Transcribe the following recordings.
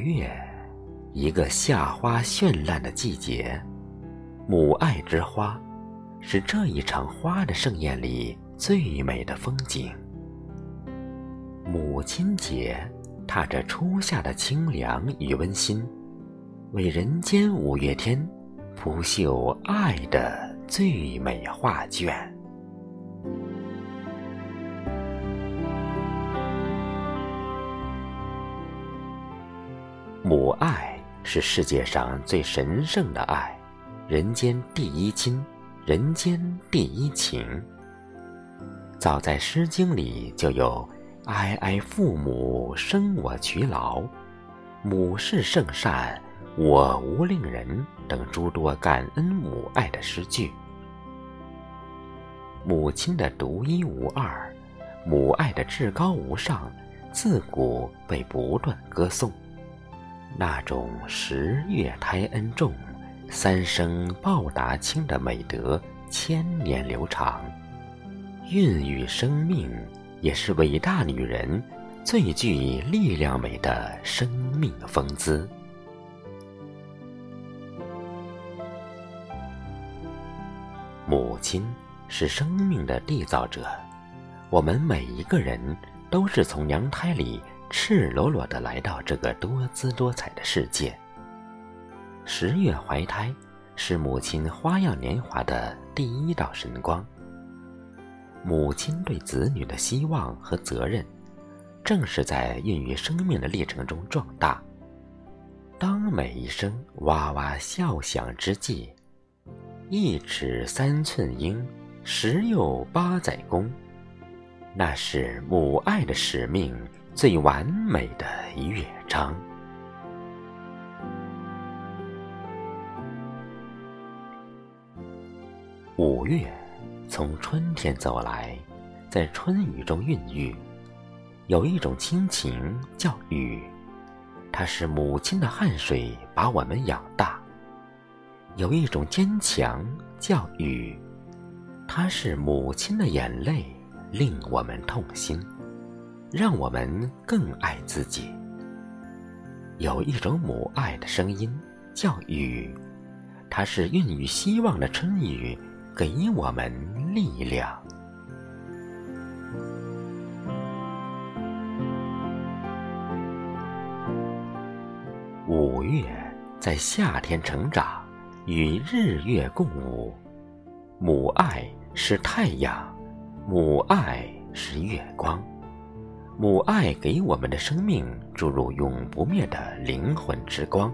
月，一个夏花绚烂的季节，母爱之花，是这一场花的盛宴里最美的风景。母亲节，踏着初夏的清凉与温馨，为人间五月天铺绣爱的最美画卷。母爱是世界上最神圣的爱，人间第一亲，人间第一情。早在《诗经》里就有“哀哀父母，生我劬劳；母是圣善，我无令人”等诸多感恩母爱的诗句。母亲的独一无二，母爱的至高无上，自古被不断歌颂。那种十月胎恩重，三生报答亲的美德，千年流长。孕育生命，也是伟大女人最具力量美的生命风姿。母亲是生命的缔造者，我们每一个人都是从娘胎里。赤裸裸地来到这个多姿多彩的世界。十月怀胎，是母亲花样年华的第一道神光。母亲对子女的希望和责任，正是在孕育生命的历程中壮大。当每一声哇哇笑响之际，一尺三寸英，十有八载功，那是母爱的使命。最完美的乐章。五月从春天走来，在春雨中孕育。有一种亲情叫雨，它是母亲的汗水把我们养大；有一种坚强叫雨，它是母亲的眼泪令我们痛心。让我们更爱自己。有一种母爱的声音叫雨，它是孕育希望的春雨，给我们力量。五月在夏天成长，与日月共舞。母爱是太阳，母爱是月光。母爱给我们的生命注入永不灭的灵魂之光，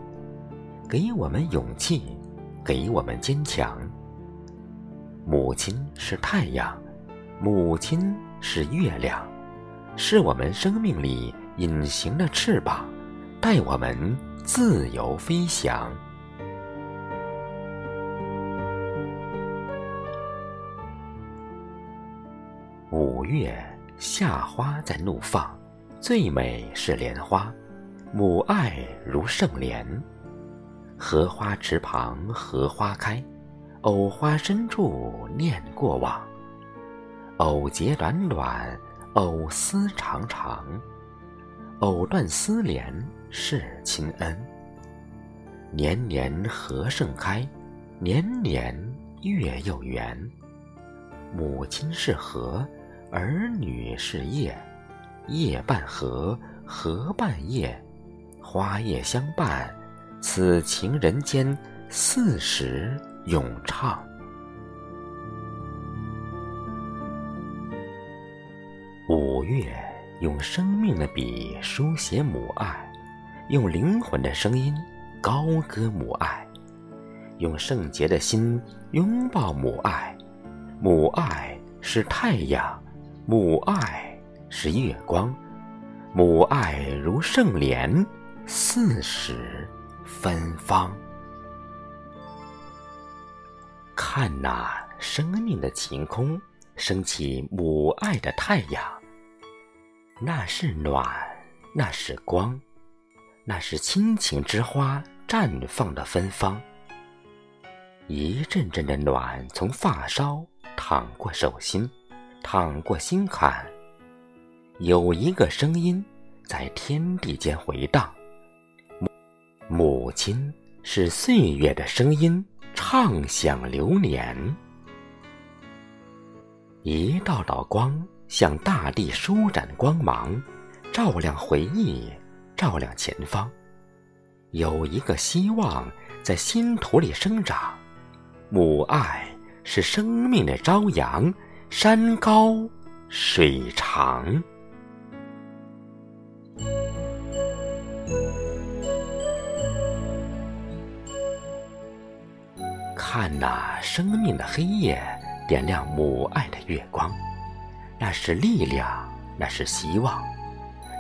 给我们勇气，给我们坚强。母亲是太阳，母亲是月亮，是我们生命里隐形的翅膀，带我们自由飞翔。五月。夏花在怒放，最美是莲花，母爱如圣莲。荷花池旁荷花开，藕花深处念过往。藕节短短，藕丝长长，藕断丝连是亲恩。年年荷盛开，年年月又圆。母亲是荷。儿女是叶，叶伴荷，荷伴叶，花叶相伴，此情人间四时永唱。五月用生命的笔书写母爱，用灵魂的声音高歌母爱，用圣洁的心拥抱母爱。母爱是太阳。母爱是月光，母爱如圣莲，四时芬芳。看那生命的晴空，升起母爱的太阳。那是暖，那是光，那是亲情之花绽放的芬芳。一阵阵的暖从发梢淌过手心。淌过心坎，有一个声音在天地间回荡：母母亲是岁月的声音，唱响流年。一道道光向大地舒展光芒，照亮回忆，照亮前方。有一个希望在心土里生长。母爱是生命的朝阳，山高水长。看那生命的黑夜，点亮母爱的月光，那是力量，那是希望，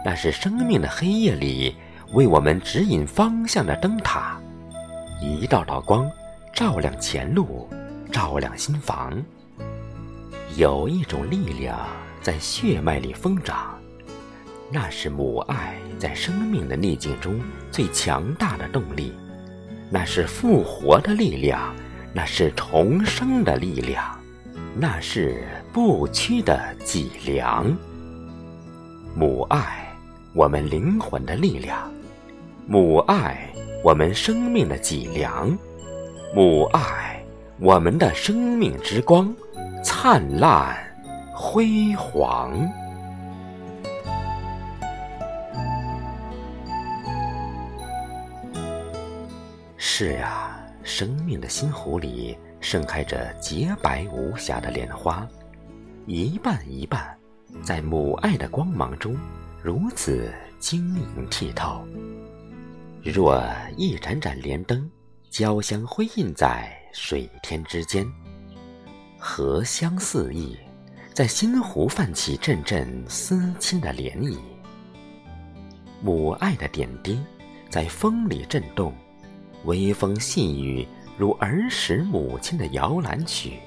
那是生命的黑夜里为我们指引方向的灯塔。一道道光，照亮前路，照亮心房。有一种力量在血脉里疯长，那是母爱在生命的逆境中最强大的动力，那是复活的力量。那是重生的力量，那是不屈的脊梁。母爱，我们灵魂的力量；母爱，我们生命的脊梁；母爱，我们的生命之光，灿烂辉煌。是啊。生命的心湖里盛开着洁白无瑕的莲花，一瓣一瓣，在母爱的光芒中如此晶莹剔透。若一盏盏莲灯，交相辉映在水天之间，荷香四溢，在心湖泛起阵阵思亲的涟漪。母爱的点滴，在风里震动。微风细雨，如儿时母亲的摇篮曲。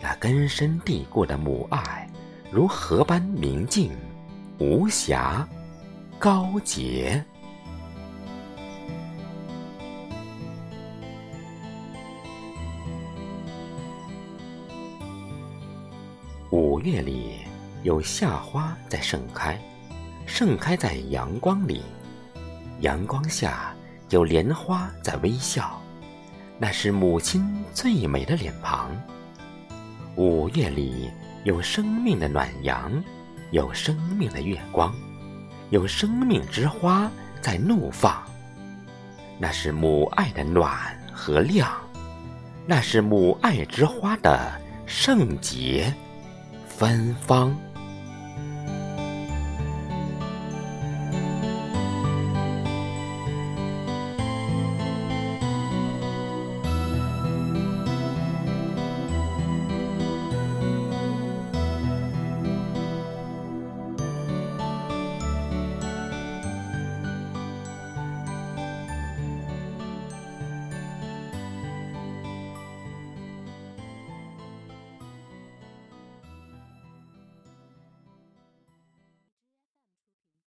那根深蒂固的母爱，如河般明净、无瑕、高洁。五月里，有夏花在盛开，盛开在阳光里，阳光下。有莲花在微笑，那是母亲最美的脸庞。五月里有生命的暖阳，有生命的月光，有生命之花在怒放。那是母爱的暖和亮，那是母爱之花的圣洁芬芳。